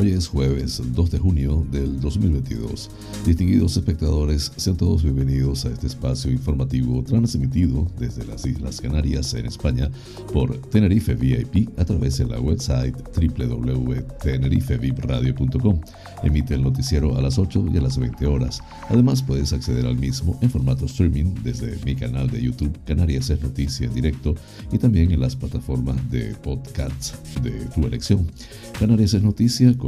Hoy es jueves 2 de junio del 2022. Distinguidos espectadores, sean todos bienvenidos a este espacio informativo transmitido desde las Islas Canarias en España por Tenerife VIP a través de la website www.tenerifevipradio.com. Emite el noticiero a las 8 y a las 20 horas. Además, puedes acceder al mismo en formato streaming desde mi canal de YouTube Canarias es Noticia en directo y también en las plataformas de podcasts de tu elección. Canarias es Noticia con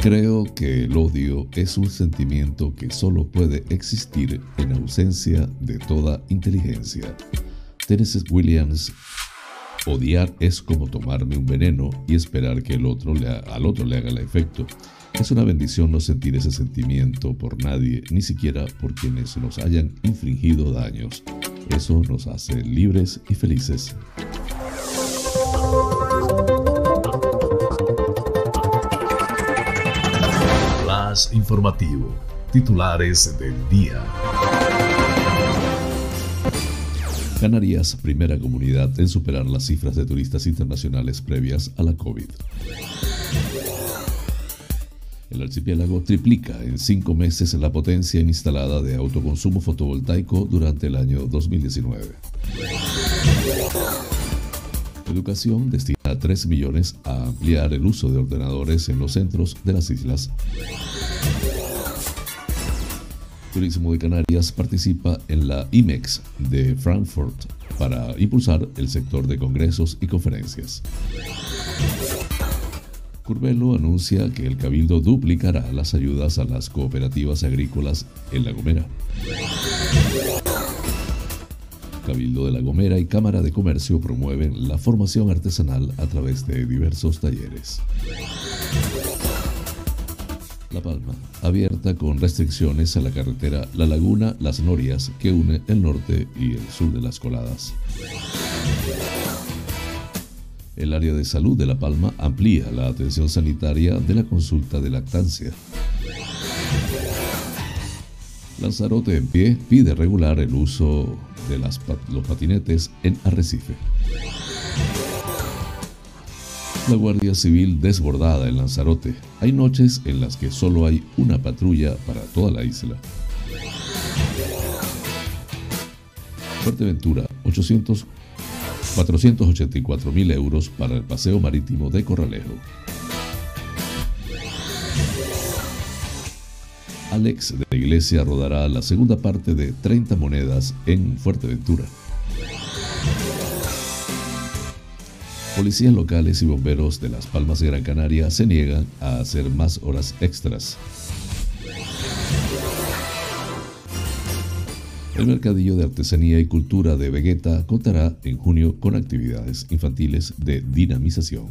Creo que el odio es un sentimiento que solo puede existir en ausencia de toda inteligencia. Tennessee Williams Odiar es como tomarme un veneno y esperar que el otro le al otro le haga el efecto. Es una bendición no sentir ese sentimiento por nadie, ni siquiera por quienes nos hayan infringido daños. Eso nos hace libres y felices. Informativo. Titulares del día. Canarias, primera comunidad en superar las cifras de turistas internacionales previas a la COVID. El archipiélago triplica en cinco meses la potencia instalada de autoconsumo fotovoltaico durante el año 2019. Educación destina 3 millones a ampliar el uso de ordenadores en los centros de las islas. Turismo de Canarias participa en la IMEX de Frankfurt para impulsar el sector de congresos y conferencias. Curvelo anuncia que el Cabildo duplicará las ayudas a las cooperativas agrícolas en La Gomera. Cabildo de La Gomera y Cámara de Comercio promueven la formación artesanal a través de diversos talleres. La Palma, abierta con restricciones a la carretera La Laguna Las Norias que une el norte y el sur de las coladas. El área de salud de La Palma amplía la atención sanitaria de la consulta de lactancia. Lanzarote en pie pide regular el uso de los patinetes en Arrecife. La Guardia Civil desbordada en Lanzarote. Hay noches en las que solo hay una patrulla para toda la isla. Fuerteventura, 800, 484 mil euros para el paseo marítimo de Corralejo. Alex de la Iglesia rodará la segunda parte de 30 monedas en Fuerteventura. Policías locales y bomberos de Las Palmas de Gran Canaria se niegan a hacer más horas extras. El Mercadillo de Artesanía y Cultura de Vegeta contará en junio con actividades infantiles de dinamización.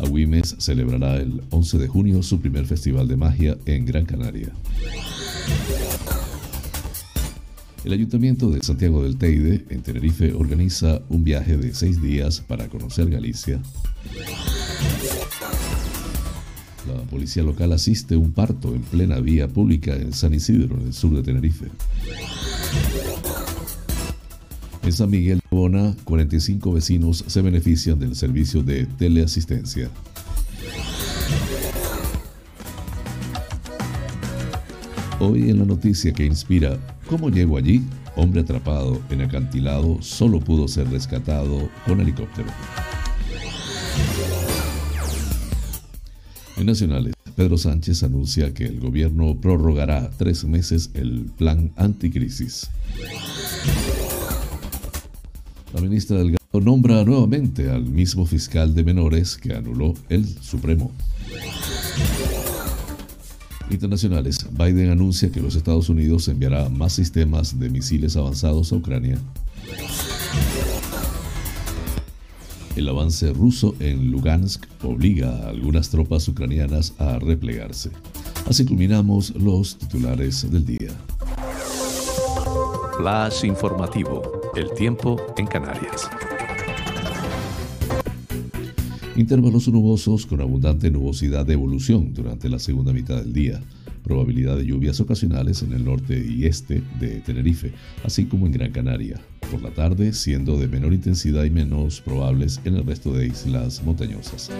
Agüimes celebrará el 11 de junio su primer festival de magia en Gran Canaria. El Ayuntamiento de Santiago del Teide, en Tenerife, organiza un viaje de seis días para conocer Galicia. La policía local asiste a un parto en plena vía pública en San Isidro, en el sur de Tenerife. En San Miguel de Bona, 45 vecinos se benefician del servicio de teleasistencia. Hoy en la noticia que inspira ¿Cómo llego allí? Hombre atrapado en acantilado solo pudo ser rescatado con helicóptero. En Nacionales, Pedro Sánchez anuncia que el gobierno prorrogará tres meses el plan anticrisis. La ministra Delgado nombra nuevamente al mismo fiscal de menores que anuló el Supremo. Internacionales. Biden anuncia que los Estados Unidos enviará más sistemas de misiles avanzados a Ucrania. El avance ruso en Lugansk obliga a algunas tropas ucranianas a replegarse. Así culminamos los titulares del día. Flash informativo. El tiempo en Canarias. Intervalos nubosos con abundante nubosidad de evolución durante la segunda mitad del día. Probabilidad de lluvias ocasionales en el norte y este de Tenerife, así como en Gran Canaria. Por la tarde, siendo de menor intensidad y menos probables en el resto de islas montañosas.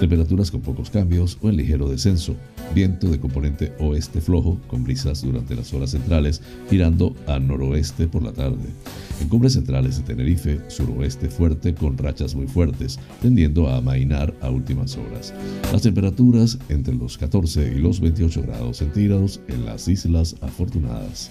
Temperaturas con pocos cambios o en ligero descenso. Viento de componente oeste flojo, con brisas durante las horas centrales, girando a noroeste por la tarde. En cumbres centrales de Tenerife, suroeste fuerte con rachas muy fuertes, tendiendo a amainar a últimas horas. Las temperaturas entre los 14 y los 28 grados centígrados en las Islas Afortunadas.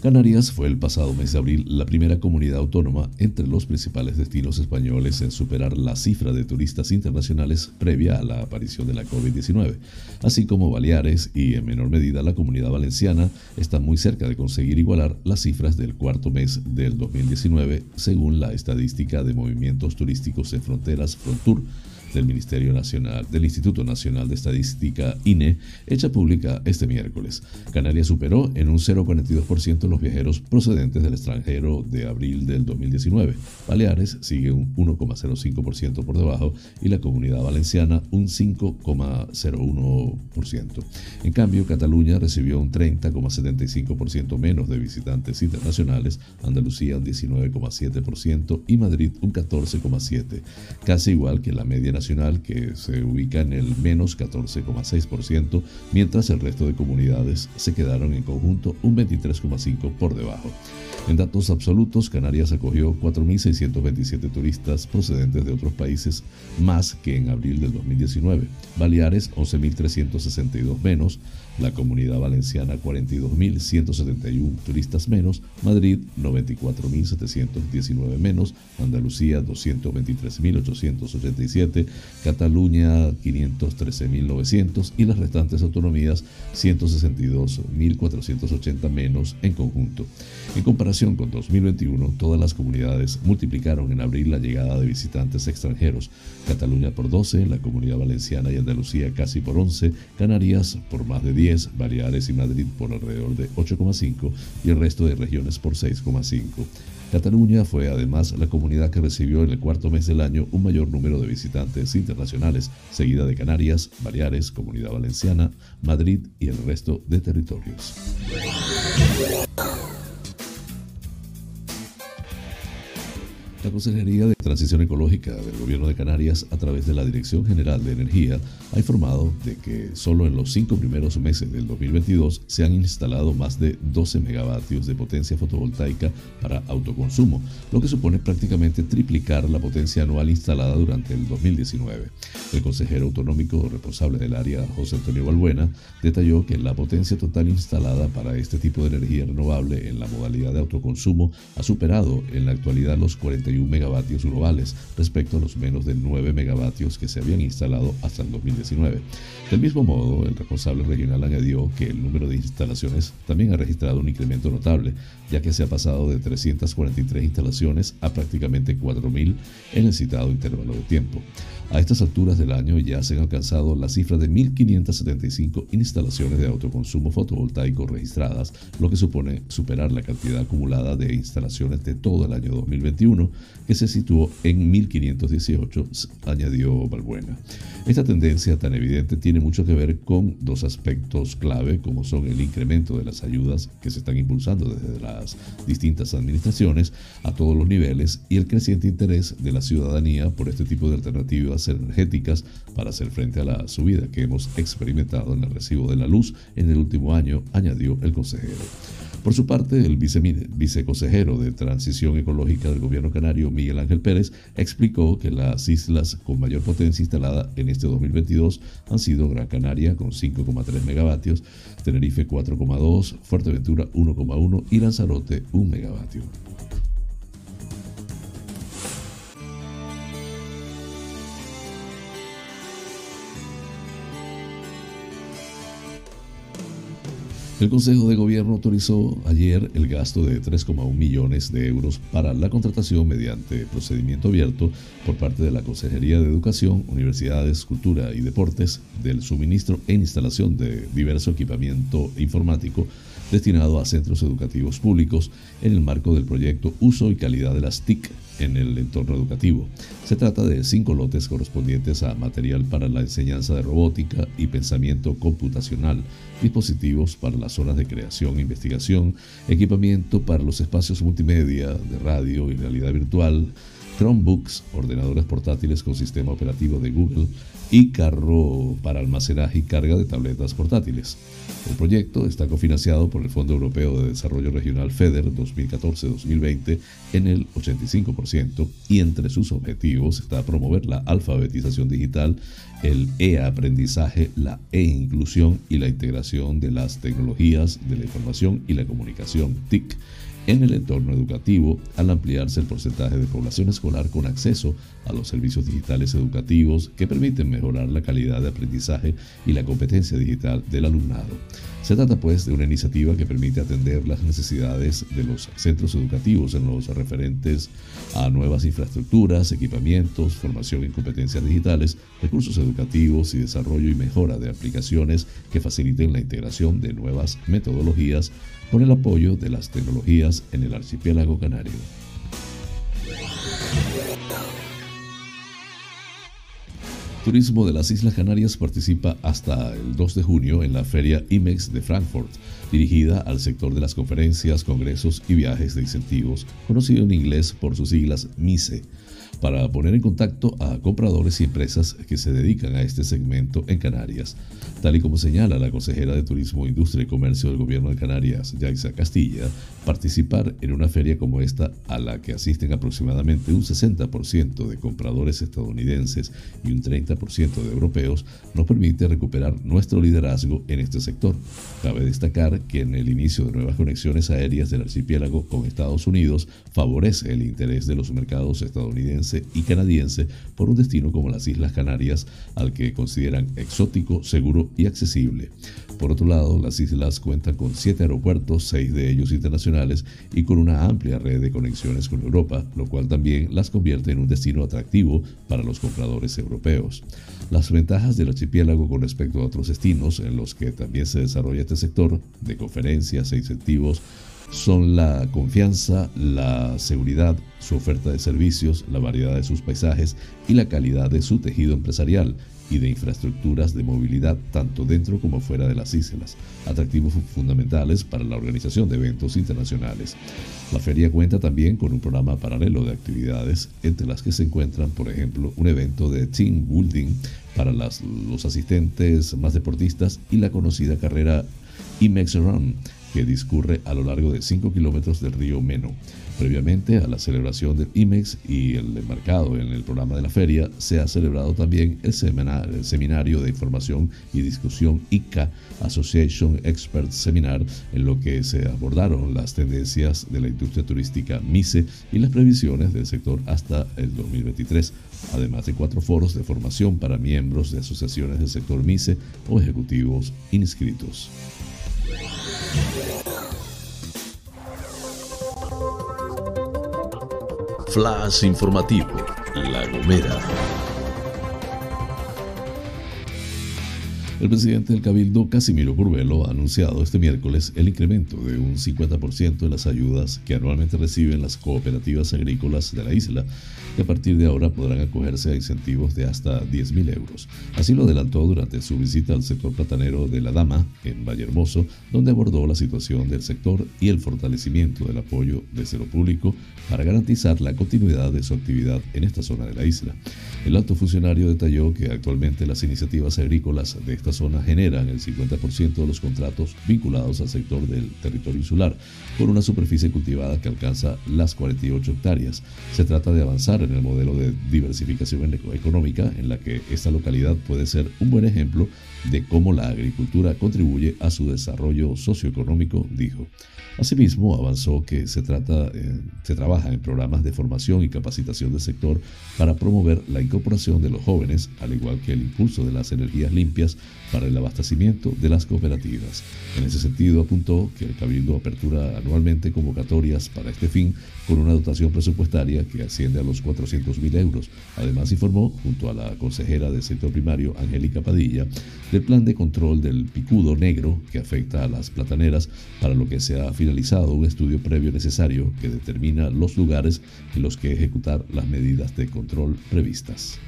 Canarias fue el pasado mes de abril la primera comunidad autónoma entre los principales destinos españoles en superar la cifra de turistas internacionales previa a la aparición de la COVID-19, así como Baleares y en menor medida la comunidad valenciana están muy cerca de conseguir igualar las cifras del cuarto mes del 2019 según la estadística de movimientos turísticos en fronteras Frontur del Ministerio Nacional, del Instituto Nacional de Estadística INE, hecha pública este miércoles. Canarias superó en un 0,42% los viajeros procedentes del extranjero de abril del 2019. Baleares sigue un 1,05% por debajo y la Comunidad Valenciana un 5,01%. En cambio, Cataluña recibió un 30,75% menos de visitantes internacionales, Andalucía un 19,7% y Madrid un 14,7%, casi igual que la media nacional que se ubica en el menos 14,6%, mientras el resto de comunidades se quedaron en conjunto un 23,5% por debajo. En datos absolutos, Canarias acogió 4.627 turistas procedentes de otros países más que en abril del 2019, Baleares 11.362 menos, la Comunidad Valenciana 42.171 turistas menos, Madrid 94.719 menos, Andalucía 223.887, Cataluña 513.900 y las restantes autonomías 162.480 menos en conjunto. En comparación con 2021, todas las comunidades multiplicaron en abril la llegada de visitantes extranjeros, Cataluña por 12, la Comunidad Valenciana y Andalucía casi por 11, Canarias por más de 10, Baleares y Madrid por alrededor de 8,5 y el resto de regiones por 6,5. Cataluña fue además la comunidad que recibió en el cuarto mes del año un mayor número de visitantes internacionales, seguida de Canarias, Baleares, Comunidad Valenciana, Madrid y el resto de territorios. La Consejería de Transición Ecológica del Gobierno de Canarias, a través de la Dirección General de Energía, ha informado de que solo en los cinco primeros meses del 2022 se han instalado más de 12 megavatios de potencia fotovoltaica para autoconsumo, lo que supone prácticamente triplicar la potencia anual instalada durante el 2019. El consejero autonómico responsable del área, José Antonio Balbuena, detalló que la potencia total instalada para este tipo de energía renovable en la modalidad de autoconsumo ha superado en la actualidad los 40 megavatios globales respecto a los menos de 9 megavatios que se habían instalado hasta el 2019. Del mismo modo, el responsable regional añadió que el número de instalaciones también ha registrado un incremento notable, ya que se ha pasado de 343 instalaciones a prácticamente 4.000 en el citado intervalo de tiempo. A estas alturas del año ya se han alcanzado la cifra de 1.575 instalaciones de autoconsumo fotovoltaico registradas, lo que supone superar la cantidad acumulada de instalaciones de todo el año 2021 que se situó en 1518, añadió Balbuena. Esta tendencia tan evidente tiene mucho que ver con dos aspectos clave, como son el incremento de las ayudas que se están impulsando desde distintas administraciones a todos los niveles y el creciente interés de la ciudadanía por este tipo de alternativas energéticas para hacer frente a la subida que hemos experimentado en el recibo de la luz en el último año, añadió el consejero. Por su parte, el viceconsejero de Transición Ecológica del Gobierno Canario, Miguel Ángel Pérez, explicó que las islas con mayor potencia instalada en este 2022 han sido Gran Canaria con 5,3 megavatios, Tenerife 4,2, Fuerteventura 1,1 y Lanzarote 1 megavatio. El Consejo de Gobierno autorizó ayer el gasto de 3,1 millones de euros para la contratación mediante procedimiento abierto por parte de la Consejería de Educación, Universidades, Cultura y Deportes del suministro e instalación de diverso equipamiento informático destinado a centros educativos públicos en el marco del proyecto Uso y Calidad de las TIC en el entorno educativo. Se trata de cinco lotes correspondientes a material para la enseñanza de robótica y pensamiento computacional, dispositivos para las zonas de creación e investigación, equipamiento para los espacios multimedia de radio y realidad virtual, Chromebooks, ordenadores portátiles con sistema operativo de Google y carro para almacenaje y carga de tabletas portátiles. El proyecto está cofinanciado por el Fondo Europeo de Desarrollo Regional FEDER 2014-2020 en el 85% y entre sus objetivos está promover la alfabetización digital, el e-aprendizaje, la e-inclusión y la integración de las tecnologías de la información y la comunicación TIC en el entorno educativo al ampliarse el porcentaje de población escolar con acceso a los servicios digitales educativos que permiten mejorar la calidad de aprendizaje y la competencia digital del alumnado. Se trata pues de una iniciativa que permite atender las necesidades de los centros educativos en los referentes a nuevas infraestructuras, equipamientos, formación en competencias digitales, recursos educativos y desarrollo y mejora de aplicaciones que faciliten la integración de nuevas metodologías con el apoyo de las tecnologías en el archipiélago canario. Turismo de las Islas Canarias participa hasta el 2 de junio en la Feria IMEX de Frankfurt, dirigida al sector de las conferencias, congresos y viajes de incentivos, conocido en inglés por sus siglas MICE para poner en contacto a compradores y empresas que se dedican a este segmento en Canarias. Tal y como señala la consejera de Turismo, Industria y Comercio del Gobierno de Canarias, Yaisa Castilla, participar en una feria como esta, a la que asisten aproximadamente un 60% de compradores estadounidenses y un 30% de europeos, nos permite recuperar nuestro liderazgo en este sector. Cabe destacar que en el inicio de nuevas conexiones aéreas del archipiélago con Estados Unidos favorece el interés de los mercados estadounidenses y canadiense por un destino como las Islas Canarias, al que consideran exótico, seguro y accesible. Por otro lado, las islas cuentan con siete aeropuertos, seis de ellos internacionales, y con una amplia red de conexiones con Europa, lo cual también las convierte en un destino atractivo para los compradores europeos. Las ventajas del archipiélago con respecto a otros destinos en los que también se desarrolla este sector de conferencias e incentivos son la confianza, la seguridad, su oferta de servicios, la variedad de sus paisajes y la calidad de su tejido empresarial y de infraestructuras de movilidad tanto dentro como fuera de las islas, atractivos fundamentales para la organización de eventos internacionales. La feria cuenta también con un programa paralelo de actividades, entre las que se encuentran, por ejemplo, un evento de team building para los asistentes más deportistas y la conocida carrera IMEX Run, que discurre a lo largo de 5 kilómetros del río Meno. Previamente a la celebración del IMEX y el embarcado en el programa de la feria, se ha celebrado también el, seminario de información y discusión ICA Association Expert Seminar, en lo que se abordaron las tendencias de la industria turística MICE y las previsiones del sector hasta el 2023, además de cuatro foros de formación para miembros de asociaciones del sector MICE o ejecutivos inscritos. Flash informativo, La Gomera. El presidente del Cabildo, Casimiro Curvelo, ha anunciado este miércoles el incremento de un 50% de las ayudas que anualmente reciben las cooperativas agrícolas de la isla, que a partir de ahora podrán acogerse a incentivos de hasta 10.000 euros. Así lo adelantó durante su visita al sector platanero de La Dama, en Vallehermoso, donde abordó la situación del sector y el fortalecimiento del apoyo desde lo público para garantizar la continuidad de su actividad en esta zona de la isla. El alto funcionario detalló que actualmente las iniciativas agrícolas de esta zona generan el 50% de los contratos vinculados al sector del territorio insular, con una superficie cultivada que alcanza las 48 hectáreas. Se trata de avanzar en el modelo de diversificación económica en la que esta localidad puede ser un buen ejemplo de cómo la agricultura contribuye a su desarrollo socioeconómico, dijo. Asimismo, avanzó que se, trata, eh, se trabaja en programas de formación y capacitación del sector para promover la incorporación de los jóvenes, al igual que el impulso de las energías limpias para el abastecimiento de las cooperativas. En ese sentido, apuntó que el Cabildo apertura anualmente convocatorias para este fin con una dotación presupuestaria que asciende a los 400.000 euros. Además, informó, junto a la consejera del sector primario, Angélica Padilla, del plan de control del picudo negro que afecta a las plataneras, para lo que se ha finalizado un estudio previo necesario que determina los lugares en los que ejecutar las medidas de control previstas.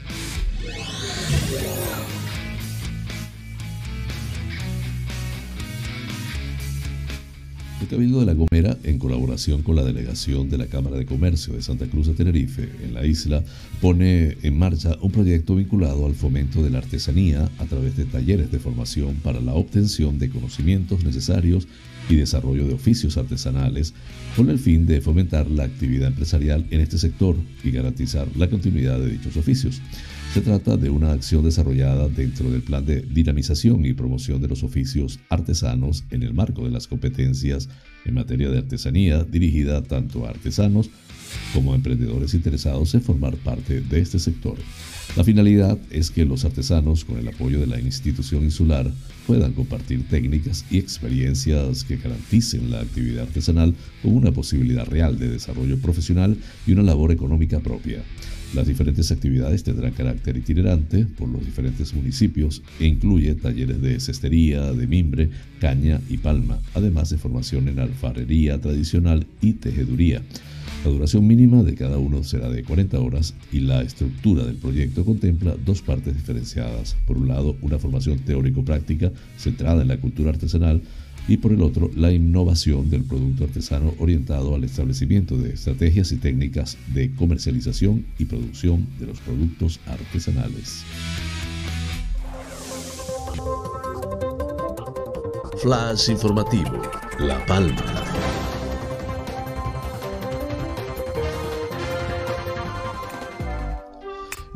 El Cabildo de La Gomera, en colaboración con la delegación de la Cámara de Comercio de Santa Cruz de Tenerife en la isla, pone en marcha un proyecto vinculado al fomento de la artesanía a través de talleres de formación para la obtención de conocimientos necesarios y desarrollo de oficios artesanales con el fin de fomentar la actividad empresarial en este sector y garantizar la continuidad de dichos oficios. Se trata de una acción desarrollada dentro del plan de dinamización y promoción de los oficios artesanos en el marco de las competencias en materia de artesanía dirigida tanto a artesanos como emprendedores interesados en formar parte de este sector. La finalidad es que los artesanos, con el apoyo de la institución insular, puedan compartir técnicas y experiencias que garanticen la actividad artesanal como una posibilidad real de desarrollo profesional y una labor económica propia. Las diferentes actividades tendrán carácter itinerante por los diferentes municipios e incluye talleres de cestería, de mimbre, caña y palma, además de formación en alfarería tradicional y tejeduría. La duración mínima de cada uno será de 40 horas y la estructura del proyecto contempla dos partes diferenciadas. Por un lado, una formación teórico-práctica centrada en la cultura artesanal y por el otro la innovación del producto artesano orientado al establecimiento de estrategias y técnicas de comercialización y producción de los productos artesanales. Flash informativo, La Palma.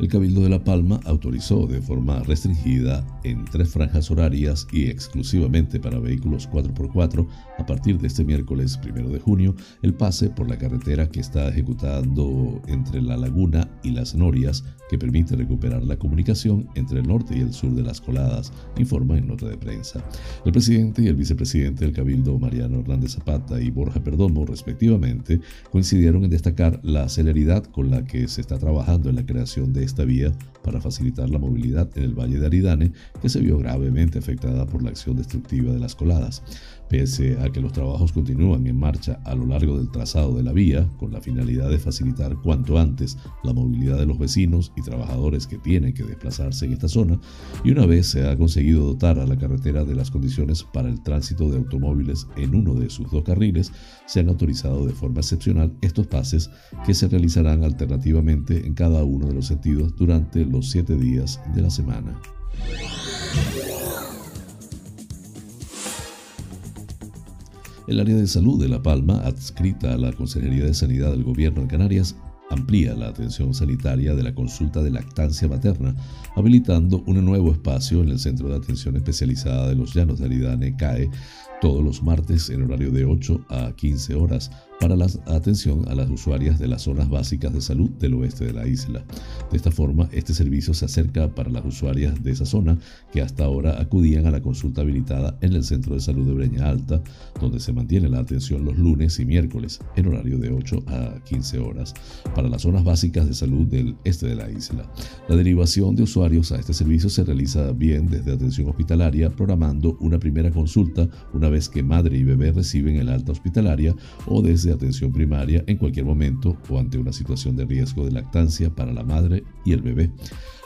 El Cabildo de La Palma autorizó de forma restringida en tres franjas horarias y exclusivamente para vehículos 4x4 a partir de este miércoles 1 de junio el pase por la carretera que está ejecutando entre La Laguna y Las Norias que permite recuperar la comunicación entre el norte y el sur de las coladas, informa en nota de prensa. El presidente y el vicepresidente del Cabildo, Mariano Hernández Zapata y Borja Perdomo, respectivamente, coincidieron en destacar la celeridad con la que se está trabajando en la creación de esta vía para facilitar la movilidad en el Valle de Aridane, que se vio gravemente afectada por la acción destructiva de las coladas. Pese a que los trabajos continúan en marcha a lo largo del trazado de la vía, con la finalidad de facilitar cuanto antes la movilidad de los vecinos y trabajadores que tienen que desplazarse en esta zona, y una vez se ha conseguido dotar a la carretera de las condiciones para el tránsito de automóviles en uno de sus dos carriles, se han autorizado de forma excepcional estos pases que se realizarán alternativamente en cada uno de los sentidos durante los siete días de la semana. El área de salud de La Palma, adscrita a la Consejería de Sanidad del Gobierno de Canarias, amplía la atención sanitaria de la consulta de lactancia materna, habilitando un nuevo espacio en el Centro de Atención Especializada de los Llanos de Aridane, CAE, todos los martes en horario de 8 a 15 horas para la atención a las usuarias de las zonas básicas de salud del oeste de la isla. De esta forma, este servicio se acerca para las usuarias de esa zona que hasta ahora acudían a la consulta habilitada en el Centro de Salud de Breña Alta, donde se mantiene la atención los lunes y miércoles en horario de 8 a 15 horas para las zonas básicas de salud del este de la isla. La derivación de usuarios a este servicio se realiza bien desde atención hospitalaria, programando una primera consulta una vez que madre y bebé reciben el alta hospitalaria o desde de atención primaria en cualquier momento o ante una situación de riesgo de lactancia para la madre y el bebé.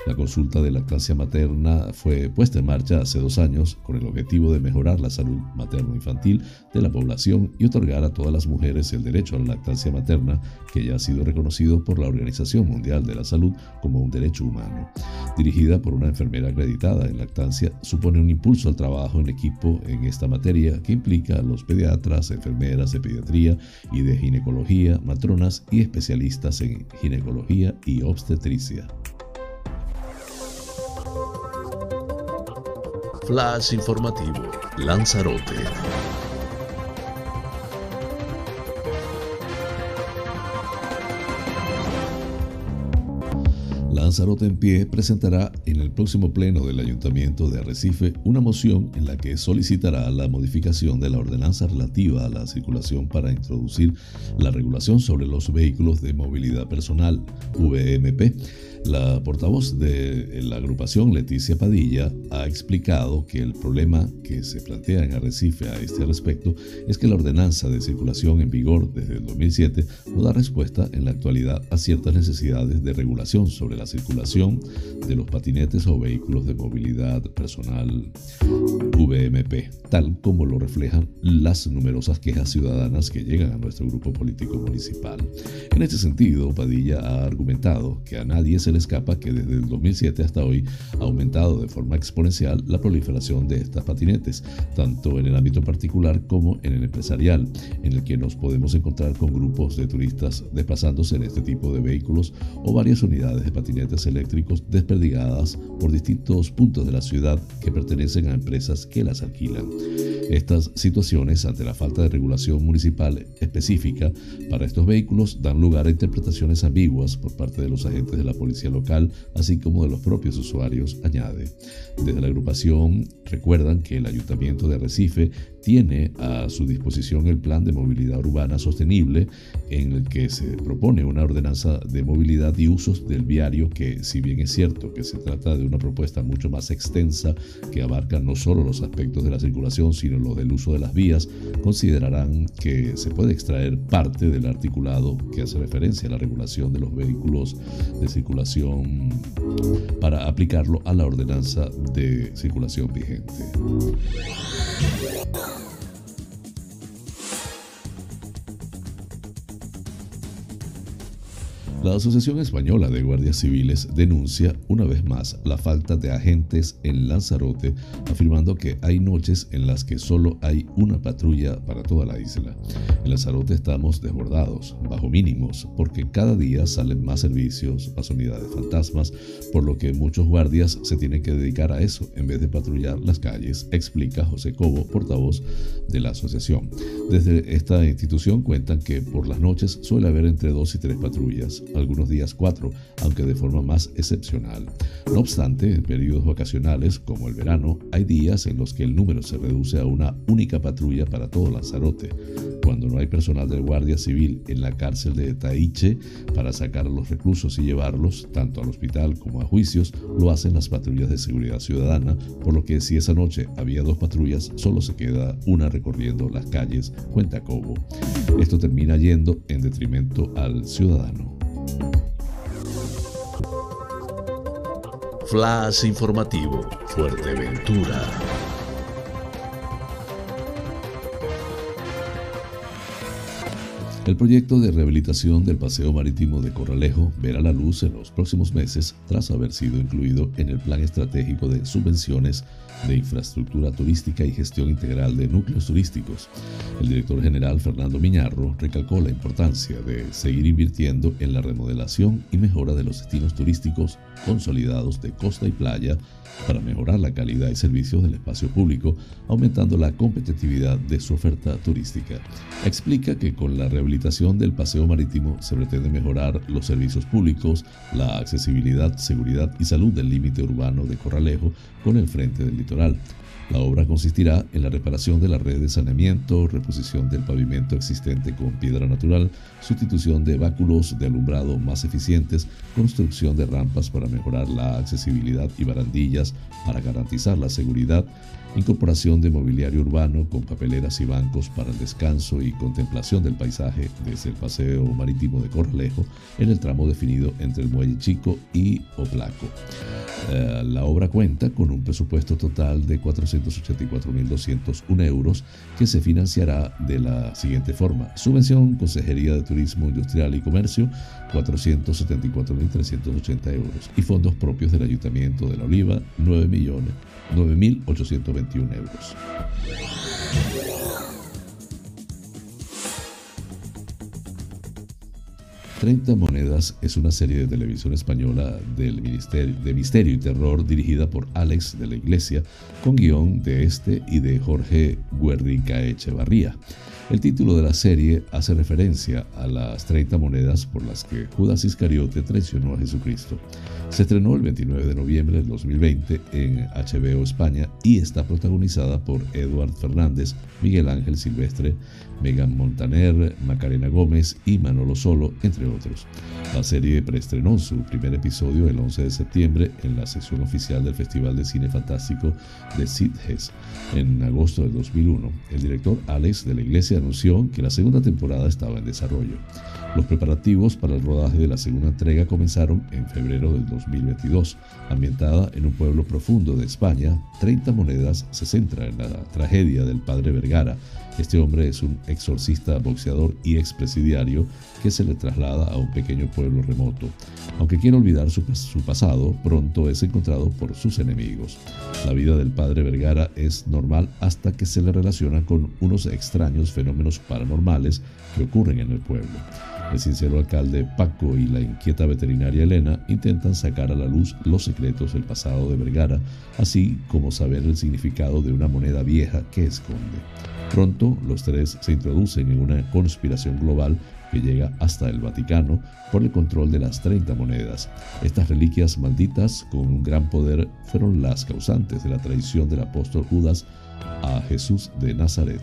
La consulta de lactancia materna fue puesta en marcha hace dos años con el objetivo de mejorar la salud materno-infantil de la población y otorgar a todas las mujeres el derecho a la lactancia materna, que ya ha sido reconocido por la Organización Mundial de la Salud como un derecho humano. Dirigida por una enfermera acreditada en lactancia, supone un impulso al trabajo en equipo en esta materia que implica a los pediatras, enfermeras de pediatría y de ginecología, matronas y especialistas en ginecología y obstetricia. Flash informativo, Lanzarote. Lanzarote en pie presentará en el próximo pleno del Ayuntamiento de Arrecife una moción en la que solicitará la modificación de la ordenanza relativa a la circulación para introducir la regulación sobre los vehículos de movilidad personal, VMP la portavoz de la agrupación, Leticia Padilla, ha explicado que el problema que se plantea en Arrecife a este respecto es que la ordenanza de circulación en vigor desde el 2007 no da respuesta en la actualidad a ciertas necesidades de regulación sobre la circulación de los patinetes o vehículos de movilidad personal VMP, tal como lo reflejan las numerosas quejas ciudadanas que llegan a nuestro grupo político municipal. En este sentido, Padilla ha argumentado que a nadie se le escapa que desde el 2007 hasta hoy ha aumentado de forma exponencial la proliferación de estas patinetes, tanto en el ámbito particular como en el empresarial, en el que nos podemos encontrar con grupos de turistas desplazándose en este tipo de vehículos o varias unidades de patinetes eléctricos desperdigadas por distintos puntos de la ciudad que pertenecen a empresas que las alquilan. Estas situaciones, ante la falta de regulación municipal específica para estos vehículos, dan lugar a interpretaciones ambiguas por parte de los agentes de la policía local, así como de los propios usuarios, añade. Desde la agrupación recuerdan que el Ayuntamiento de Recife tiene a su disposición el Plan de Movilidad Urbana Sostenible, en el que se propone una ordenanza de movilidad y usos del viario que, si bien es cierto que se trata de una propuesta mucho más extensa que abarca no solo los aspectos de la circulación, sino los del uso de las vías, considerarán que se puede extraer parte del articulado que hace referencia a la regulación de los vehículos de circulación para aplicarlo a la ordenanza de circulación vigente. La Asociación Española de Guardias Civiles denuncia una vez más la falta de agentes en Lanzarote, afirmando que hay noches en las que solo hay una patrulla para toda la isla. En Lanzarote estamos desbordados, bajo mínimos, porque cada día salen más servicios, más unidades fantasmas, por lo que muchos guardias se tienen que dedicar a eso en vez de patrullar las calles, explica José Cobo, portavoz de la asociación. Desde esta institución cuentan que por las noches suele haber entre dos y tres patrullas algunos días cuatro, aunque de forma más excepcional. No obstante, en periodos vacacionales, como el verano, hay días en los que el número se reduce a una única patrulla para todo Lanzarote. Cuando no hay personal de Guardia Civil en la cárcel de Taiche para sacar a los reclusos y llevarlos tanto al hospital como a juicios, lo hacen las patrullas de seguridad ciudadana, por lo que si esa noche había dos patrullas, solo se queda una recorriendo las calles, cuenta Cobo. Esto termina yendo en detrimento al ciudadano. Flash informativo, Fuerteventura. El proyecto de rehabilitación del paseo marítimo de Corralejo verá la luz en los próximos meses tras haber sido incluido en el Plan Estratégico de Subvenciones de infraestructura turística y gestión integral de núcleos turísticos. El director general Fernando Miñarro recalcó la importancia de seguir invirtiendo en la remodelación y mejora de los destinos turísticos consolidados de costa y playa para mejorar la calidad y servicios del espacio público, aumentando la competitividad de su oferta turística. Explica que con la rehabilitación del paseo marítimo se pretende mejorar los servicios públicos, la accesibilidad, seguridad y salud del límite urbano de Corralejo con el frente del litoral. La obra consistirá en la reparación de la red de saneamiento, reposición del pavimento existente con piedra natural, sustitución de báculos de alumbrado más eficientes, construcción de rampas para mejorar la accesibilidad y barandillas para garantizar la seguridad, incorporación de mobiliario urbano con papeleras y bancos para el descanso y contemplación del paisaje desde el paseo marítimo de Corralejo en el tramo definido entre el Muelle Chico y Oplaco. Eh, la obra cuenta con un presupuesto total de 484.201 euros que se financiará de la siguiente forma. Subvención Consejería de Turismo Industrial y Comercio 474.380 euros y fondos propios del Ayuntamiento de La Oliva 9 millones 9.821 euros. 30 Monedas es una serie de televisión española del ministerio, de misterio y terror dirigida por Alex de la Iglesia, con guion de este y de Jorge Guerrica Echevarría. El título de la serie hace referencia a las 30 monedas por las que Judas Iscariote traicionó a Jesucristo. Se estrenó el 29 de noviembre del 2020 en HBO España y está protagonizada por Eduard Fernández, Miguel Ángel Silvestre, Megan Montaner, Macarena Gómez y Manolo Solo, entre otros. La serie preestrenó su primer episodio el 11 de septiembre en la sección oficial del Festival de Cine Fantástico de Sitges en agosto de 2001. El director Alex de la Iglesia anunció que la segunda temporada estaba en desarrollo. Los preparativos para el rodaje de la segunda entrega comenzaron en febrero del 2022. Ambientada en un pueblo profundo de España, 30 monedas se centra en la tragedia del padre Vergara. Este hombre es un exorcista, boxeador y expresidiario que se le traslada a un pequeño pueblo remoto. Aunque quiere olvidar su, su pasado, pronto es encontrado por sus enemigos. La vida del padre Vergara es normal hasta que se le relaciona con unos extraños fenómenos paranormales que ocurren en el pueblo. El sincero alcalde Paco y la inquieta veterinaria Elena intentan sacar a la luz los secretos del pasado de Vergara, así como saber el significado de una moneda vieja que esconde. Pronto los tres se introducen en una conspiración global que llega hasta el Vaticano por el control de las 30 monedas. Estas reliquias malditas con un gran poder fueron las causantes de la traición del apóstol Judas a Jesús de Nazaret.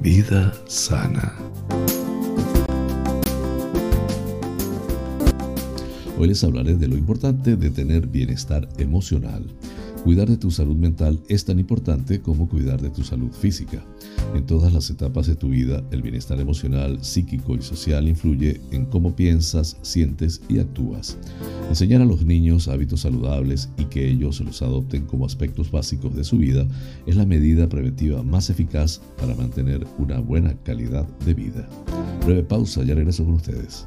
Vida sana. Hoy les hablaré de lo importante de tener bienestar emocional. Cuidar de tu salud mental es tan importante como cuidar de tu salud física. En todas las etapas de tu vida, el bienestar emocional, psíquico y social influye en cómo piensas, sientes y actúas. Enseñar a los niños hábitos saludables y que ellos los adopten como aspectos básicos de su vida es la medida preventiva más eficaz para mantener una buena calidad de vida. Breve pausa, ya regreso con ustedes.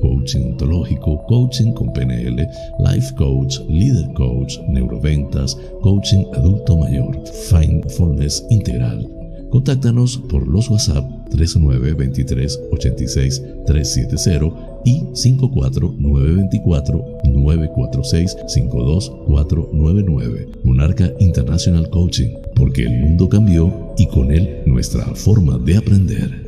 coaching ontológico, coaching con PNL, life coach, leader coach, neuroventas, coaching adulto mayor, mindfulness integral. Contáctanos por los WhatsApp 3923 86 370 y 54924 946 52499. Monarca International Coaching, porque el mundo cambió y con él nuestra forma de aprender.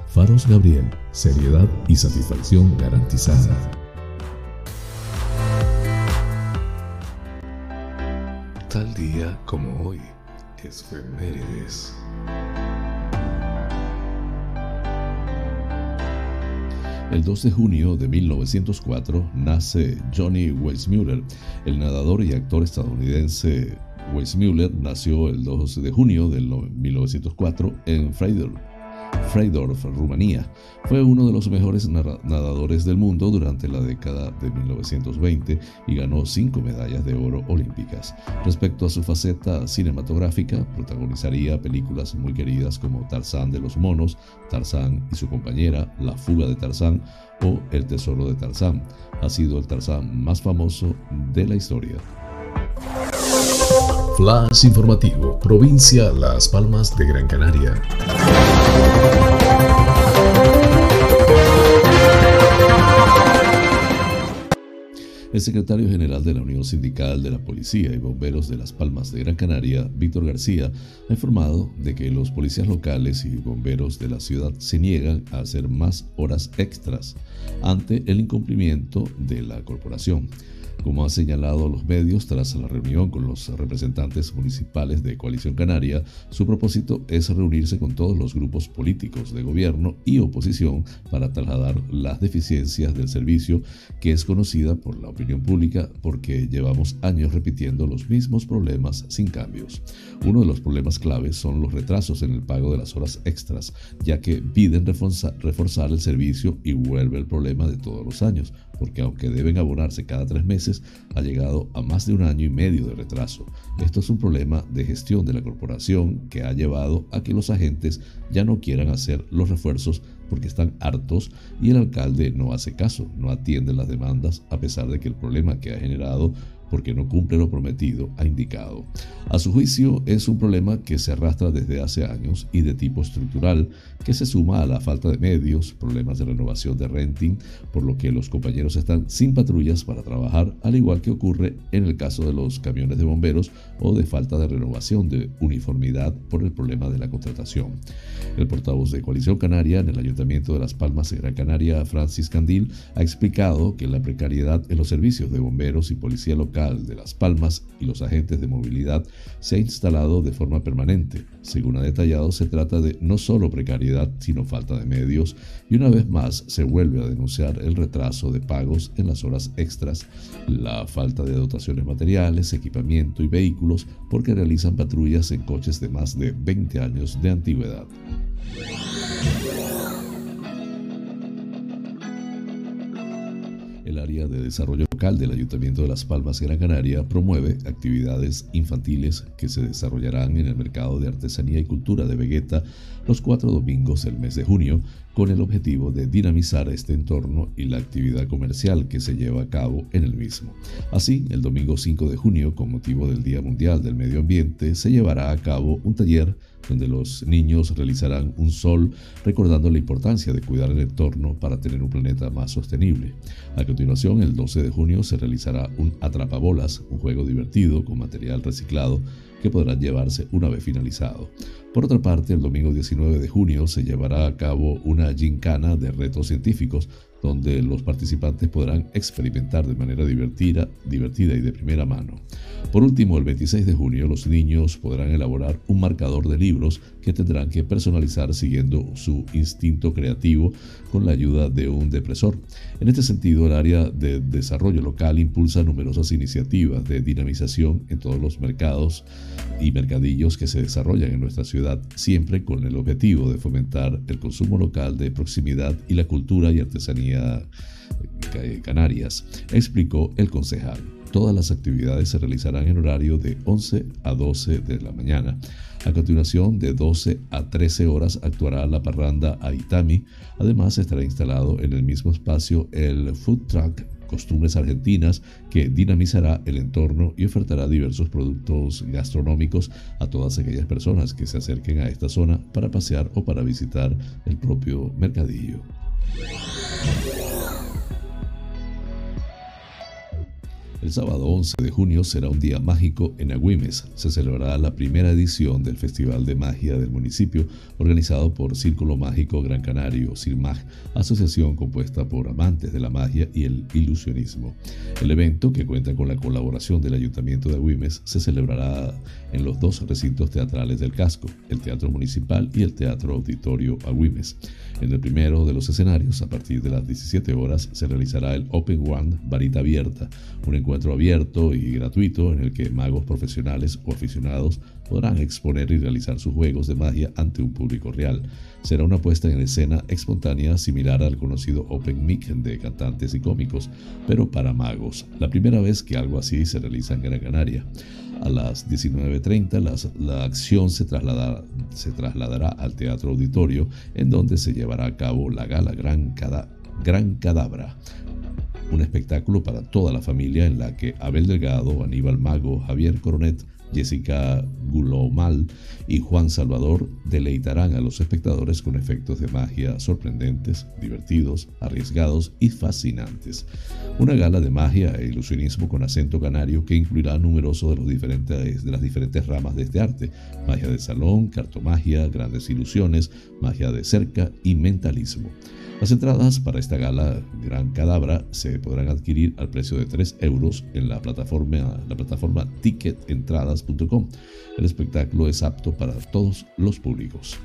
Faros Gabriel, seriedad y satisfacción garantizada. Tal día como hoy, es Femérides. El 2 de junio de 1904 nace Johnny Weissmuller, el nadador y actor estadounidense. Weissmuller nació el 2 de junio de 1904 en Freiburg, Freidorf, Rumanía. Fue uno de los mejores nadadores del mundo durante la década de 1920 y ganó cinco medallas de oro olímpicas. Respecto a su faceta cinematográfica, protagonizaría películas muy queridas como Tarzán de los monos, Tarzán y su compañera, La fuga de Tarzán o El tesoro de Tarzán. Ha sido el Tarzán más famoso de la historia. Flash informativo, provincia Las Palmas de Gran Canaria. El secretario general de la Unión Sindical de la Policía y Bomberos de Las Palmas de Gran Canaria, Víctor García, ha informado de que los policías locales y bomberos de la ciudad se niegan a hacer más horas extras ante el incumplimiento de la corporación. Como han señalado los medios tras la reunión con los representantes municipales de Coalición Canaria, su propósito es reunirse con todos los grupos políticos de gobierno y oposición para trasladar las deficiencias del servicio que es conocida por la opinión pública porque llevamos años repitiendo los mismos problemas sin cambios. Uno de los problemas claves son los retrasos en el pago de las horas extras, ya que piden reforzar el servicio y vuelve el problema de todos los años, porque aunque deben abonarse cada tres meses, ha llegado a más de un año y medio de retraso. Esto es un problema de gestión de la corporación que ha llevado a que los agentes ya no quieran hacer los refuerzos porque están hartos y el alcalde no hace caso, no atiende las demandas a pesar de que el problema que ha generado porque no cumple lo prometido, ha indicado. A su juicio, es un problema que se arrastra desde hace años y de tipo estructural, que se suma a la falta de medios, problemas de renovación de renting, por lo que los compañeros están sin patrullas para trabajar, al igual que ocurre en el caso de los camiones de bomberos o de falta de renovación de uniformidad por el problema de la contratación. El portavoz de Coalición Canaria en el Ayuntamiento de Las Palmas de Gran Canaria, Francis Candil, ha explicado que la precariedad en los servicios de bomberos y policía local de Las Palmas y los agentes de movilidad se ha instalado de forma permanente. Según ha detallado, se trata de no solo precariedad, sino falta de medios y una vez más se vuelve a denunciar el retraso de pagos en las horas extras, la falta de dotaciones materiales, equipamiento y vehículos porque realizan patrullas en coches de más de 20 años de antigüedad. El área de desarrollo local del Ayuntamiento de Las Palmas Gran Canaria promueve actividades infantiles que se desarrollarán en el mercado de artesanía y cultura de Vegueta los cuatro domingos del mes de junio con el objetivo de dinamizar este entorno y la actividad comercial que se lleva a cabo en el mismo. Así, el domingo 5 de junio, con motivo del Día Mundial del Medio Ambiente, se llevará a cabo un taller donde los niños realizarán un sol recordando la importancia de cuidar el entorno para tener un planeta más sostenible. A continuación, el 12 de junio se realizará un atrapabolas, un juego divertido con material reciclado que podrán llevarse una vez finalizado. Por otra parte, el domingo 19 de junio se llevará a cabo una gincana de retos científicos donde los participantes podrán experimentar de manera divertida, divertida y de primera mano. Por último, el 26 de junio los niños podrán elaborar un marcador de libros que tendrán que personalizar siguiendo su instinto creativo con la ayuda de un depresor. En este sentido, el área de desarrollo local impulsa numerosas iniciativas de dinamización en todos los mercados y mercadillos que se desarrollan en nuestra ciudad, siempre con el objetivo de fomentar el consumo local de proximidad y la cultura y artesanía eh, canarias, explicó el concejal. Todas las actividades se realizarán en horario de 11 a 12 de la mañana. A continuación, de 12 a 13 horas actuará la parranda Aitami. Además, estará instalado en el mismo espacio el food truck Costumbres Argentinas, que dinamizará el entorno y ofertará diversos productos gastronómicos a todas aquellas personas que se acerquen a esta zona para pasear o para visitar el propio mercadillo. El sábado 11 de junio será un día mágico en Agüimes. Se celebrará la primera edición del Festival de Magia del municipio, organizado por Círculo Mágico Gran Canario, CIRMAG, asociación compuesta por amantes de la magia y el ilusionismo. El evento, que cuenta con la colaboración del Ayuntamiento de Agüimes, se celebrará en los dos recintos teatrales del casco, el Teatro Municipal y el Teatro Auditorio Agüimes. En el primero de los escenarios, a partir de las 17 horas, se realizará el Open One Varita Abierta, un encuentro abierto y gratuito en el que magos profesionales o aficionados podrán exponer y realizar sus juegos de magia ante un público real. Será una puesta en escena espontánea similar al conocido Open Mic de cantantes y cómicos, pero para magos. La primera vez que algo así se realiza en Gran Canaria. A las 19.30 la, acción se trasladará, se trasladará al Teatro Auditorio, en donde se llevará a cabo la gala Gran, Gran Cadabra, un espectáculo para toda la familia en la que Abel Delgado, Aníbal Mago, Javier Coronet, Jessica Gulomal y Juan Salvador deleitarán a los espectadores con efectos de magia sorprendentes, divertidos, arriesgados y fascinantes. Una gala de magia e ilusionismo con acento canario que incluirá numerosos de, las diferentes ramas de este arte, magia de salón, cartomagia, grandes ilusiones, magia de cerca y mentalismo. Las entradas para esta gala Gran Cadabra se podrán adquirir al precio de 3 euros en la plataforma, la plataforma El espectáculo es apto para todos los públicos.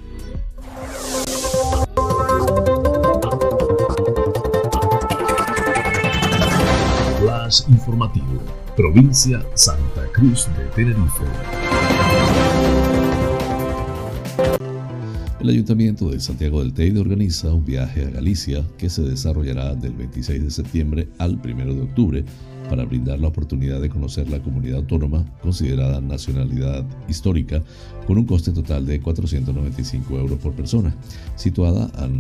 Flash informativo, provincia Santa Cruz de Tenerife. El Ayuntamiento de Santiago del Teide organiza un viaje a Galicia que se desarrollará del 26 de septiembre al 1 de octubre para brindar la oportunidad de conocer la comunidad autónoma considerada nacionalidad histórica con un coste total de 495 euros por persona. Situada al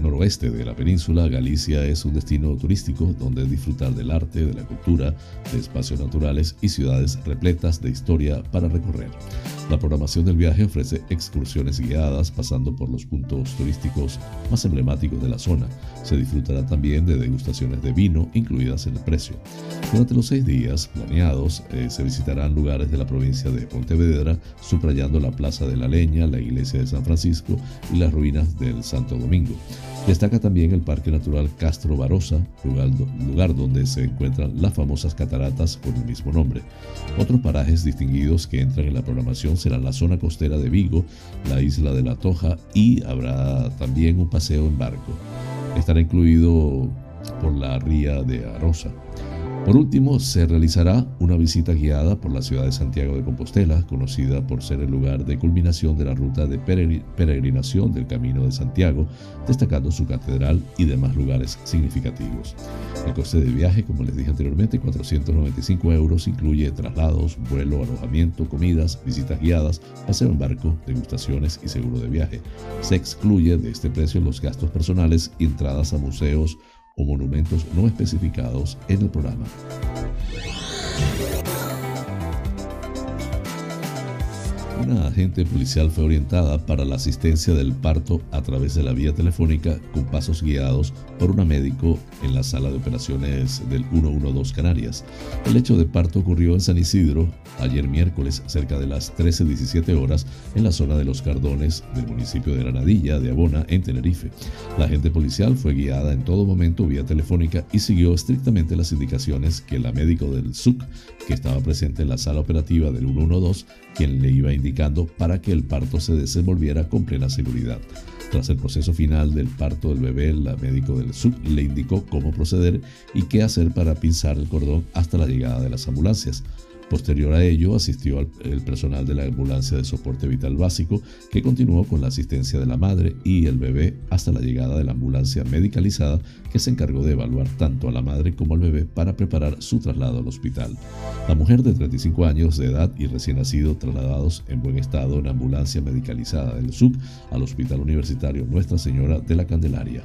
noroeste de la península, Galicia es un destino turístico donde disfrutar del arte, de la cultura, de espacios naturales y ciudades repletas de historia para recorrer. La programación del viaje ofrece excursiones guiadas pasando por los puntos turísticos más emblemáticos de la zona. Se disfrutará también de degustaciones de vino incluidas en el precio. Durante los seis días planeados eh, se visitarán lugares de la provincia de Pontevedra, subrayando la Plaza de la Leña, la iglesia de San Francisco y las ruinas del Santo Domingo. Destaca también el Parque Natural Castro Barosa, lugar, donde se encuentran las famosas cataratas con el mismo nombre. Otros parajes distinguidos que entran en la programación serán la zona costera de Vigo, la isla de La Toja y habrá también un paseo en barco. Estará incluido por la ría de Arosa. Por último, se realizará una visita guiada por la ciudad de Santiago de Compostela, conocida por ser el lugar de culminación de la ruta de peregrinación del Camino de Santiago, destacando su catedral y demás lugares significativos. El coste de viaje, como les dije anteriormente, 495 euros, incluye traslados, vuelo, alojamiento, comidas, visitas guiadas, paseo en barco, degustaciones y seguro de viaje. Se excluye de este precio los gastos personales y entradas a museos, o monumentos no especificados en el programa. Una agente policial fue orientada para la asistencia del parto a través de la vía telefónica con pasos guiados por una médico en la sala de operaciones del 112 Canarias. El hecho de parto ocurrió en San Isidro ayer miércoles cerca de las 13.17 horas en la zona de Los Cardones del municipio de Granadilla de Abona en Tenerife. La agente policial fue guiada en todo momento vía telefónica y siguió estrictamente las indicaciones que la médico del SUC que estaba presente en la sala operativa del 112 quien le iba indicando para que el parto se desenvolviera con plena seguridad. Tras el proceso final del parto del bebé, la médico del SUB le indicó cómo proceder y qué hacer para pinzar el cordón hasta la llegada de las ambulancias. Posterior a ello, asistió el personal de la ambulancia de soporte vital básico, que continuó con la asistencia de la madre y el bebé hasta la llegada de la ambulancia medicalizada, que se encargó de evaluar tanto a la madre como al bebé para preparar su traslado al hospital. La mujer de 35 años de edad y recién nacido trasladados en buen estado en ambulancia medicalizada del SUC al Hospital Universitario Nuestra Señora de la Candelaria.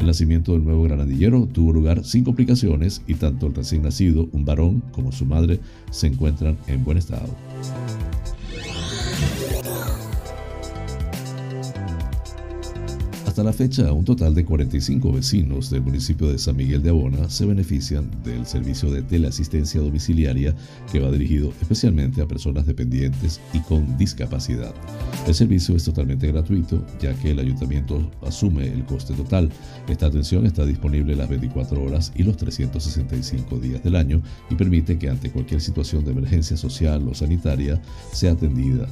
El nacimiento del nuevo granadillero tuvo lugar sin complicaciones y tanto el recién nacido, un varón, como su madre se encuentran en buen estado. Hasta la fecha, un total de 45 vecinos del municipio de San Miguel de Abona se benefician del servicio de teleasistencia domiciliaria que va dirigido especialmente a personas dependientes y con discapacidad. El servicio es totalmente gratuito, ya que el ayuntamiento asume el coste total. Esta atención está disponible las 24 horas y los 365 días del año y permite que ante cualquier situación de emergencia social o sanitaria sea atendida.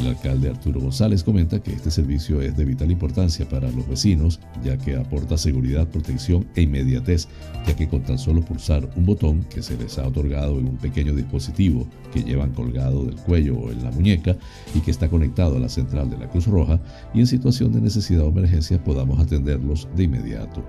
El alcalde Arturo González comenta que este servicio es de vital importancia para los vecinos, ya que aporta seguridad, protección e inmediatez, ya que con tan solo pulsar un botón que se les ha otorgado en un pequeño dispositivo que llevan colgado del cuello o en la muñeca y que está conectado a la central de la Cruz Roja, y en situación de necesidad o emergencia podamos atenderlos de inmediato.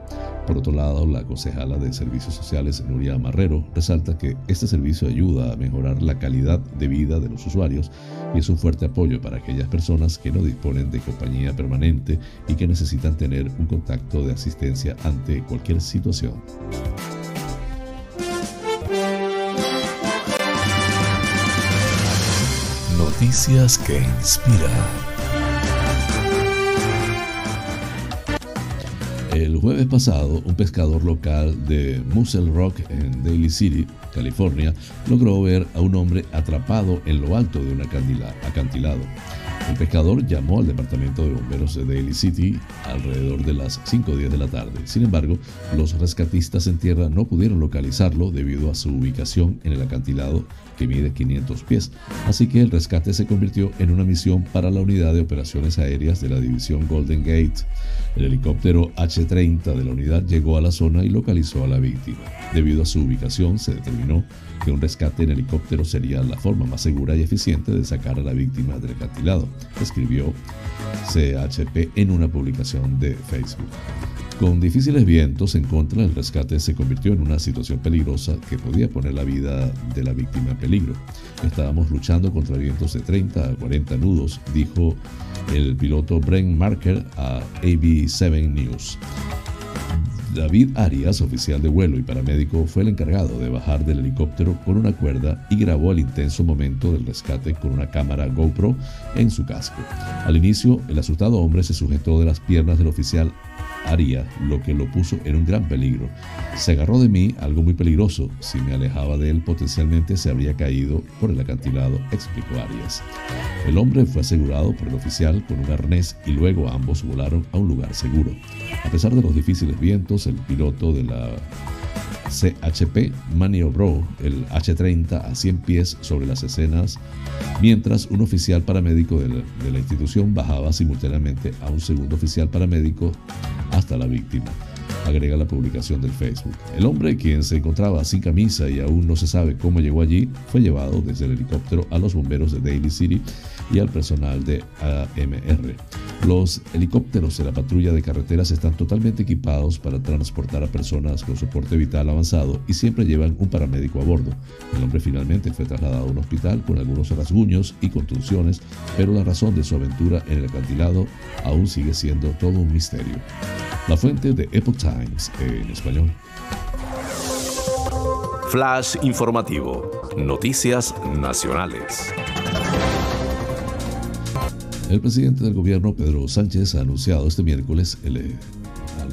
Por otro lado, la concejala de Servicios Sociales, Nuria Marrero, resalta que este servicio ayuda a mejorar la calidad de vida de los usuarios y es un fuerte apoyo para aquellas personas que no disponen de compañía permanente y que necesitan necesitan tener un contacto de asistencia ante cualquier situación. Noticias que inspiran. El jueves pasado, un pescador local de Muscle Rock en Daly City, California, logró ver a un hombre atrapado en lo alto de un acantilado. El pescador llamó al departamento de bomberos de Daly City alrededor de las 5.10 de la tarde. Sin embargo, los rescatistas en tierra no pudieron localizarlo debido a su ubicación en el acantilado que mide 500 pies. Así que el rescate se convirtió en una misión para la unidad de operaciones aéreas de la división Golden Gate. El helicóptero H-30 de la unidad llegó a la zona y localizó a la víctima. Debido a su ubicación, se determinó que un rescate en helicóptero sería la forma más segura y eficiente de sacar a la víctima del acantilado, escribió CHP en una publicación de Facebook. Con difíciles vientos en contra, el rescate se convirtió en una situación peligrosa que podía poner la vida de la víctima en peligro. Estábamos luchando contra vientos de 30 a 40 nudos, dijo el piloto Brent Marker a AB7 News. David Arias, oficial de vuelo y paramédico, fue el encargado de bajar del helicóptero con una cuerda y grabó el intenso momento del rescate con una cámara GoPro en su casco. Al inicio, el asustado hombre se sujetó de las piernas del oficial haría, lo que lo puso en un gran peligro. Se agarró de mí algo muy peligroso. Si me alejaba de él, potencialmente se habría caído por el acantilado, explicó Arias. El hombre fue asegurado por el oficial con un arnés y luego ambos volaron a un lugar seguro. A pesar de los difíciles vientos, el piloto de la CHP maniobró el H-30 a 100 pies sobre las escenas, mientras un oficial paramédico de la, de la institución bajaba simultáneamente a un segundo oficial paramédico hasta la víctima agrega la publicación del Facebook. El hombre, quien se encontraba sin camisa y aún no se sabe cómo llegó allí, fue llevado desde el helicóptero a los bomberos de Daly City y al personal de AMR. Los helicópteros de la patrulla de carreteras están totalmente equipados para transportar a personas con soporte vital avanzado y siempre llevan un paramédico a bordo. El hombre finalmente fue trasladado a un hospital con algunos rasguños y contusiones, pero la razón de su aventura en el acantilado aún sigue siendo todo un misterio. La fuente de Epoch Times en español. Flash informativo. Noticias nacionales. El presidente del gobierno, Pedro Sánchez, ha anunciado este miércoles el, el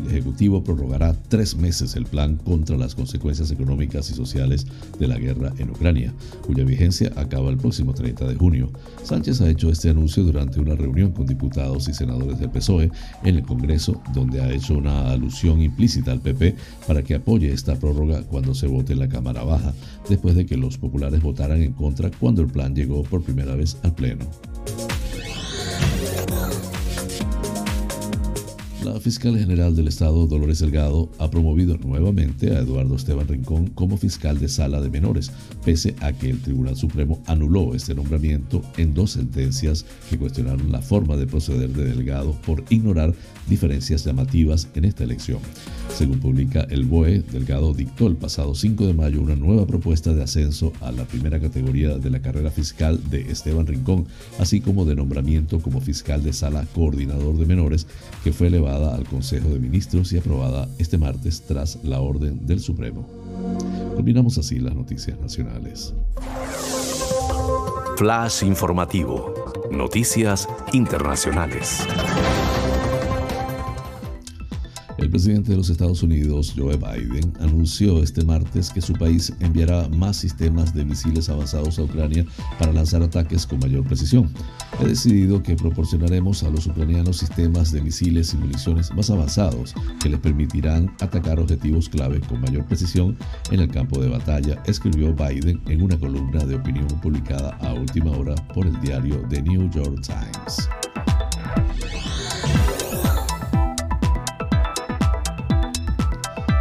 Ejecutivo prorrogará tres meses el plan contra las consecuencias económicas y sociales de la guerra en Ucrania, cuya vigencia acaba el próximo 30 de junio. Sánchez ha hecho este anuncio durante una reunión con diputados y senadores del PSOE en el Congreso, donde ha hecho una alusión implícita al PP para que apoye esta prórroga cuando se vote en la Cámara Baja, después de que los populares votaran en contra cuando el plan llegó por primera vez al Pleno. Bye. La fiscal general del Estado, Dolores Delgado, ha promovido nuevamente a Eduardo Esteban Rincón como fiscal de sala de menores, pese a que el Tribunal Supremo anuló este nombramiento en dos sentencias que cuestionaron la forma de proceder de Delgado por ignorar diferencias llamativas en esta elección. Según publica el BOE, Delgado dictó el pasado 5 de mayo una nueva propuesta de ascenso a la primera categoría de la carrera fiscal de Esteban Rincón, así como de nombramiento como fiscal de sala coordinador de menores, que fue al Consejo de Ministros y aprobada este martes tras la orden del Supremo. Culminamos así las noticias nacionales. Flash informativo. Noticias internacionales. El presidente de los Estados Unidos, Joe Biden, anunció este martes que su país enviará más sistemas de misiles avanzados a Ucrania para lanzar ataques con mayor precisión. He decidido que proporcionaremos a los ucranianos sistemas de misiles y municiones más avanzados que les permitirán atacar objetivos clave con mayor precisión en el campo de batalla, escribió Biden en una columna de opinión publicada a última hora por el diario The New York Times.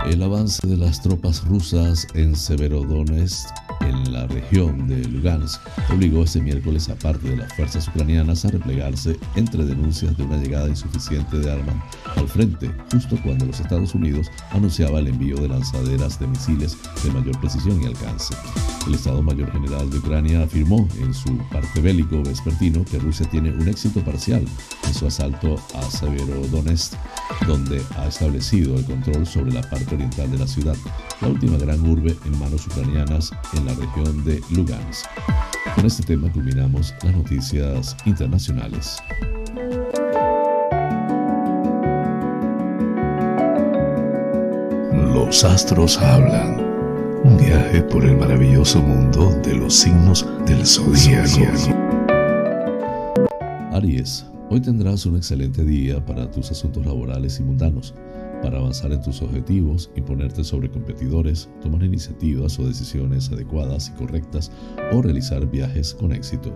El avance de las tropas rusas en Severodonetsk, en la región de Lugansk, obligó este miércoles a parte de las fuerzas ucranianas a replegarse entre denuncias de una llegada insuficiente de armas al frente, justo cuando los Estados Unidos anunciaba el envío de lanzaderas de misiles de mayor precisión y alcance. El Estado Mayor General de Ucrania afirmó en su parte bélico vespertino que Rusia tiene un éxito parcial en su asalto a Severodonetsk, donde ha establecido el control sobre la parte oriental de la ciudad, la última gran urbe en manos ucranianas en la región de Lugansk. Con este tema culminamos las noticias internacionales. Los astros hablan. Un viaje por el maravilloso mundo de los signos del zodíaco. Aries, hoy tendrás un excelente día para tus asuntos laborales y mundanos, para avanzar en tus objetivos, imponerte sobre competidores, tomar iniciativas o decisiones adecuadas y correctas o realizar viajes con éxito.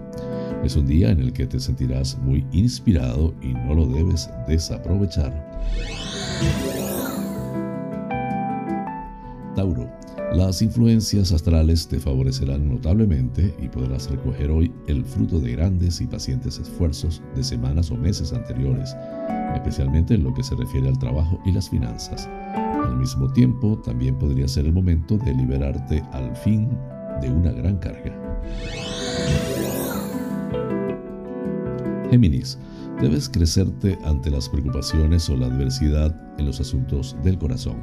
Es un día en el que te sentirás muy inspirado y no lo debes desaprovechar. Tauro, las influencias astrales te favorecerán notablemente y podrás recoger hoy el fruto de grandes y pacientes esfuerzos de semanas o meses anteriores, especialmente en lo que se refiere al trabajo y las finanzas. Al mismo tiempo, también podría ser el momento de liberarte al fin de una gran carga. Géminis, debes crecerte ante las preocupaciones o la adversidad en los asuntos del corazón.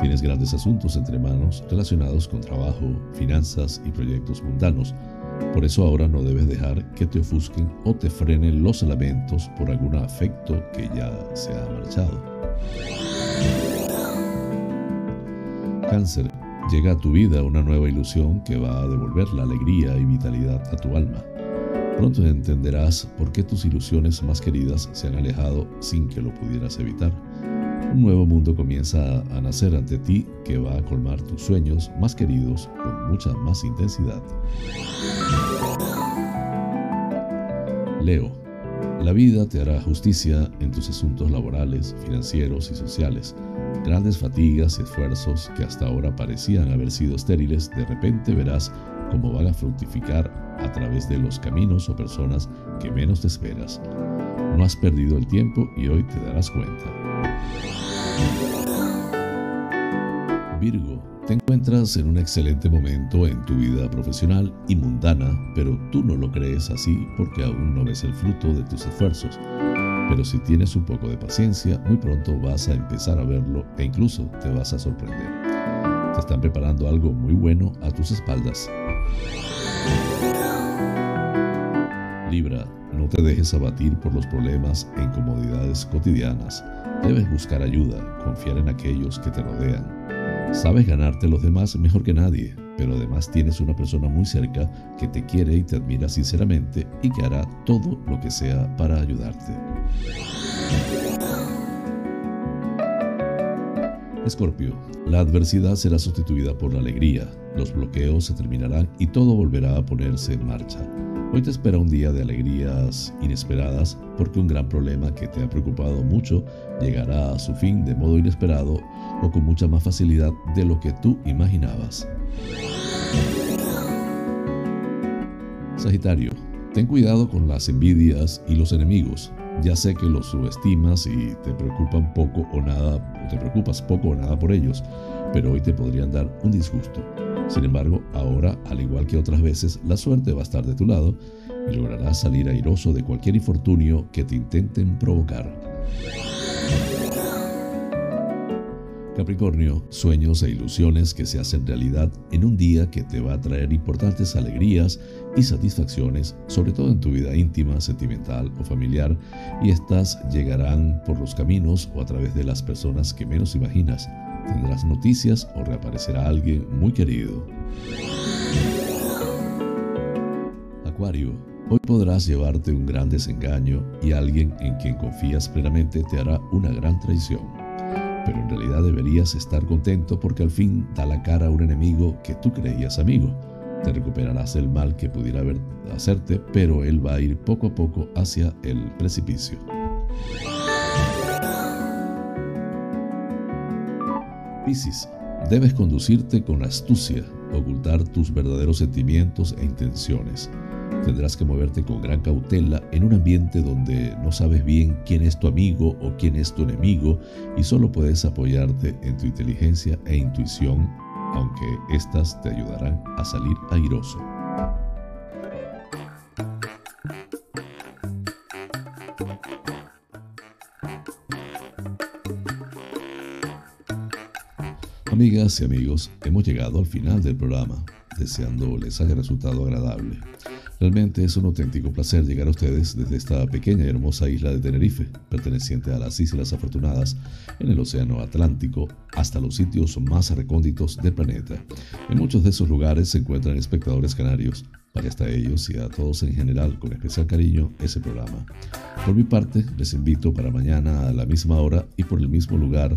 Tienes grandes asuntos entre manos relacionados con trabajo, finanzas y proyectos mundanos. Por eso ahora no debes dejar que te ofusquen o te frenen los lamentos por algún afecto que ya se ha marchado. Cáncer, llega a tu vida una nueva ilusión que va a devolver la alegría y vitalidad a tu alma. Pronto entenderás por qué tus ilusiones más queridas se han alejado sin que lo pudieras evitar. Un nuevo mundo comienza a nacer ante ti que va a colmar tus sueños más queridos con mucha más intensidad. Leo, la vida te hará justicia en tus asuntos laborales, financieros y sociales. Grandes fatigas y esfuerzos que hasta ahora parecían haber sido estériles, de repente verás cómo van a fructificar a través de los caminos o personas que menos te esperas. No has perdido el tiempo y hoy te darás cuenta. Virgo, te encuentras en un excelente momento en tu vida profesional y mundana, pero tú no lo crees así porque aún no ves el fruto de tus esfuerzos. Pero si tienes un poco de paciencia, muy pronto vas a empezar a verlo e incluso te vas a sorprender. Te están preparando algo muy bueno a tus espaldas. Libra, no te dejes abatir por los problemas e incomodidades cotidianas. Debes buscar ayuda, confiar en aquellos que te rodean. Sabes ganarte los demás mejor que nadie, pero además tienes una persona muy cerca que te quiere y te admira sinceramente y que hará todo lo que sea para ayudarte. Escorpio, la adversidad será sustituida por la alegría, los bloqueos se terminarán y todo volverá a ponerse en marcha. Hoy te espera un día de alegrías inesperadas porque un gran problema que te ha preocupado mucho llegará a su fin de modo inesperado o con mucha más facilidad de lo que tú imaginabas. Sagitario, ten cuidado con las envidias y los enemigos. Ya sé que los subestimas y te preocupan poco o nada, te preocupas poco o nada por ellos, pero hoy te podrían dar un disgusto. Sin embargo, ahora, al igual que otras veces, la suerte va a estar de tu lado y lograrás salir airoso de cualquier infortunio que te intenten provocar. Capricornio, sueños e ilusiones que se hacen realidad en un día que te va a traer importantes alegrías y satisfacciones, sobre todo en tu vida íntima, sentimental o familiar, y estas llegarán por los caminos o a través de las personas que menos imaginas. Tendrás noticias o reaparecerá alguien muy querido. Acuario, hoy podrás llevarte un gran desengaño y alguien en quien confías plenamente te hará una gran traición pero en realidad deberías estar contento porque al fin da la cara a un enemigo que tú creías amigo. Te recuperarás del mal que pudiera haber, hacerte, pero él va a ir poco a poco hacia el precipicio. Piscis, debes conducirte con astucia, ocultar tus verdaderos sentimientos e intenciones. Tendrás que moverte con gran cautela en un ambiente donde no sabes bien quién es tu amigo o quién es tu enemigo y solo puedes apoyarte en tu inteligencia e intuición, aunque éstas te ayudarán a salir airoso. Amigas y amigos, hemos llegado al final del programa, deseando les haya resultado agradable. Realmente es un auténtico placer llegar a ustedes desde esta pequeña y hermosa isla de Tenerife, perteneciente a las Islas Afortunadas, en el Océano Atlántico, hasta los sitios más recónditos del planeta. En muchos de esos lugares se encuentran espectadores canarios, para hasta ellos y a todos en general con especial cariño ese programa. Por mi parte, les invito para mañana a la misma hora y por el mismo lugar